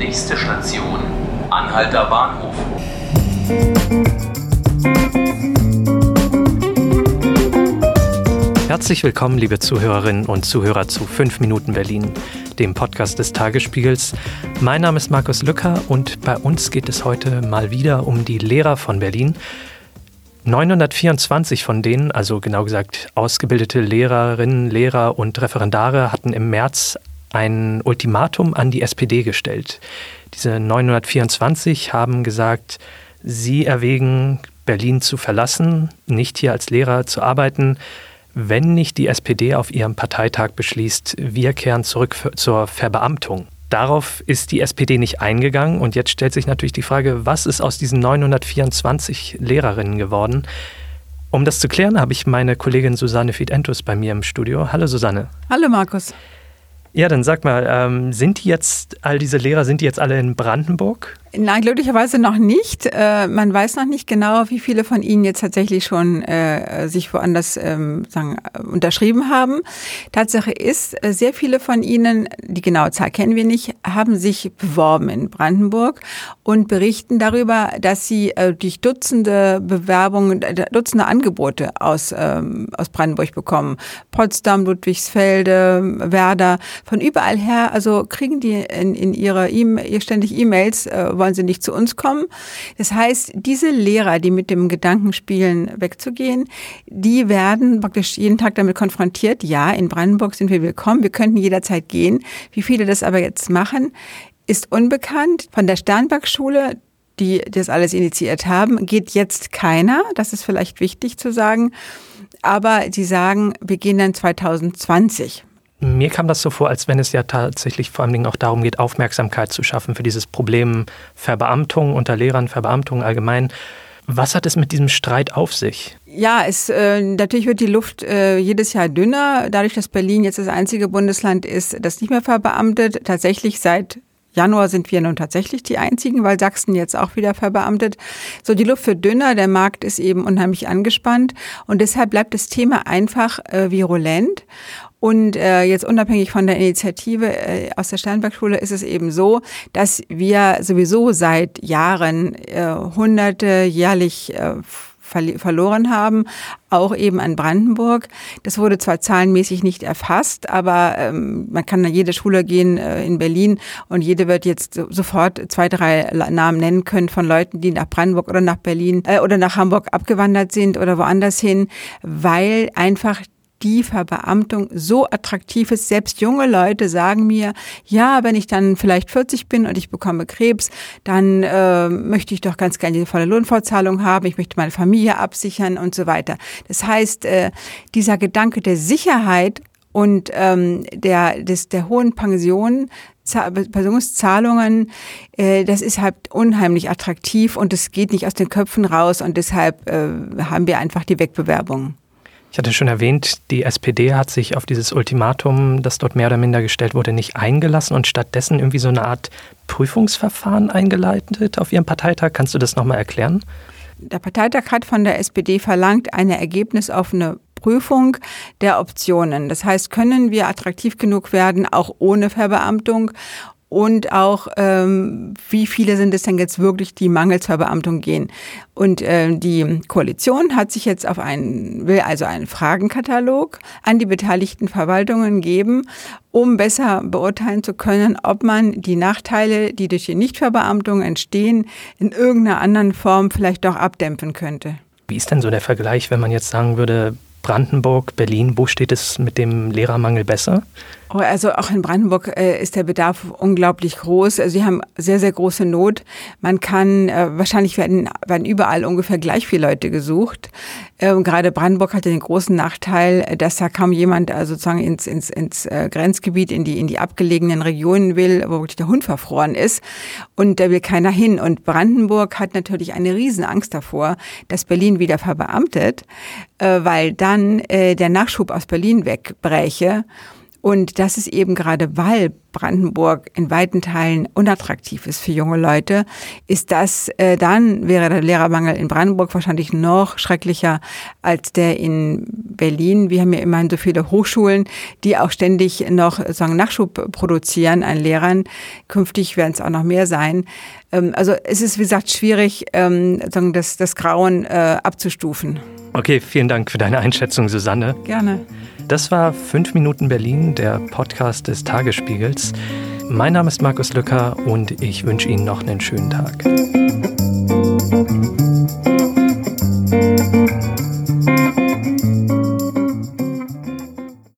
Nächste Station, Anhalter Bahnhof. Herzlich willkommen, liebe Zuhörerinnen und Zuhörer zu 5 Minuten Berlin, dem Podcast des Tagesspiegels. Mein Name ist Markus Lücker und bei uns geht es heute mal wieder um die Lehrer von Berlin. 924 von denen, also genau gesagt ausgebildete Lehrerinnen, Lehrer und Referendare, hatten im März ein Ultimatum an die SPD gestellt. Diese 924 haben gesagt, sie erwägen, Berlin zu verlassen, nicht hier als Lehrer zu arbeiten, wenn nicht die SPD auf ihrem Parteitag beschließt, wir kehren zurück zur Verbeamtung. Darauf ist die SPD nicht eingegangen und jetzt stellt sich natürlich die Frage, was ist aus diesen 924 Lehrerinnen geworden? Um das zu klären, habe ich meine Kollegin Susanne Fiedentus bei mir im Studio. Hallo Susanne. Hallo Markus. Ja, dann sag mal, ähm, sind die jetzt, all diese Lehrer, sind die jetzt alle in Brandenburg? Nein, glücklicherweise noch nicht. Äh, man weiß noch nicht genau, wie viele von Ihnen jetzt tatsächlich schon äh, sich woanders ähm, sagen, unterschrieben haben. Tatsache ist, äh, sehr viele von Ihnen, die genaue Zahl kennen wir nicht, haben sich beworben in Brandenburg und berichten darüber, dass sie äh, durch Dutzende Bewerbungen, äh, Dutzende Angebote aus, ähm, aus Brandenburg bekommen. Potsdam, Ludwigsfelde, Werder, von überall her, also kriegen die in, in ihre e ständig E-Mails, äh, wollen sie nicht zu uns kommen. Das heißt, diese Lehrer, die mit dem Gedanken spielen, wegzugehen, die werden praktisch jeden Tag damit konfrontiert. Ja, in Brandenburg sind wir willkommen, wir könnten jederzeit gehen. Wie viele das aber jetzt machen, ist unbekannt. Von der Sternberg-Schule, die das alles initiiert haben, geht jetzt keiner. Das ist vielleicht wichtig zu sagen. Aber sie sagen, wir gehen dann 2020. Mir kam das so vor, als wenn es ja tatsächlich vor allen Dingen auch darum geht, Aufmerksamkeit zu schaffen für dieses Problem Verbeamtung unter Lehrern, Verbeamtung allgemein. Was hat es mit diesem Streit auf sich? Ja, es, äh, natürlich wird die Luft äh, jedes Jahr dünner, dadurch, dass Berlin jetzt das einzige Bundesland ist, das nicht mehr verbeamtet. Tatsächlich seit Januar sind wir nun tatsächlich die einzigen, weil Sachsen jetzt auch wieder verbeamtet. So, die Luft wird dünner, der Markt ist eben unheimlich angespannt und deshalb bleibt das Thema einfach äh, virulent. Und äh, jetzt unabhängig von der Initiative äh, aus der Sternberg-Schule ist es eben so, dass wir sowieso seit Jahren äh, Hunderte jährlich äh, verloren haben, auch eben an Brandenburg. Das wurde zwar zahlenmäßig nicht erfasst, aber ähm, man kann an jede Schule gehen äh, in Berlin und jede wird jetzt so, sofort zwei, drei Namen nennen können von Leuten, die nach Brandenburg oder nach Berlin äh, oder nach Hamburg abgewandert sind oder woanders hin, weil einfach die Verbeamtung so attraktiv ist. Selbst junge Leute sagen mir, ja, wenn ich dann vielleicht 40 bin und ich bekomme Krebs, dann äh, möchte ich doch ganz gerne die volle Lohnfortzahlung haben, ich möchte meine Familie absichern und so weiter. Das heißt, äh, dieser Gedanke der Sicherheit und ähm, der, des, der hohen Pension, Pensionszahlungen, äh, das ist halt unheimlich attraktiv und es geht nicht aus den Köpfen raus und deshalb äh, haben wir einfach die Wegbewerbung. Ich hatte schon erwähnt, die SPD hat sich auf dieses Ultimatum, das dort mehr oder minder gestellt wurde, nicht eingelassen und stattdessen irgendwie so eine Art Prüfungsverfahren eingeleitet auf ihrem Parteitag. Kannst du das nochmal erklären? Der Parteitag hat von der SPD verlangt, eine ergebnisoffene Prüfung der Optionen. Das heißt, können wir attraktiv genug werden, auch ohne Verbeamtung? Und auch ähm, wie viele sind es denn jetzt wirklich, die mangels Verbeamtung gehen. Und äh, die Koalition hat sich jetzt auf einen, will also einen Fragenkatalog an die beteiligten Verwaltungen geben, um besser beurteilen zu können, ob man die Nachteile, die durch die Nichtverbeamtung entstehen, in irgendeiner anderen Form vielleicht doch abdämpfen könnte. Wie ist denn so der Vergleich, wenn man jetzt sagen würde, Brandenburg, Berlin, wo steht es mit dem Lehrermangel besser? Oh, also auch in Brandenburg äh, ist der Bedarf unglaublich groß. Also sie haben sehr, sehr große Not. Man kann, äh, wahrscheinlich werden, werden überall ungefähr gleich viele Leute gesucht. Ähm, gerade Brandenburg hatte den großen Nachteil, dass da kaum jemand äh, sozusagen ins, ins, ins äh, Grenzgebiet, in die, in die abgelegenen Regionen will, wo wirklich der Hund verfroren ist. Und da will keiner hin. Und Brandenburg hat natürlich eine Riesenangst davor, dass Berlin wieder verbeamtet, äh, weil dann äh, der Nachschub aus Berlin wegbräche. Und das ist eben gerade, weil Brandenburg in weiten Teilen unattraktiv ist für junge Leute, ist das, äh, dann wäre der Lehrermangel in Brandenburg wahrscheinlich noch schrecklicher als der in Berlin. Wir haben ja immerhin so viele Hochschulen, die auch ständig noch sagen, Nachschub produzieren an Lehrern. Künftig werden es auch noch mehr sein. Ähm, also es ist, wie gesagt, schwierig, ähm, sagen, das, das Grauen äh, abzustufen. Okay, vielen Dank für deine Einschätzung, Susanne. Gerne. Das war 5 Minuten Berlin, der Podcast des Tagesspiegels. Mein Name ist Markus Lücker und ich wünsche Ihnen noch einen schönen Tag.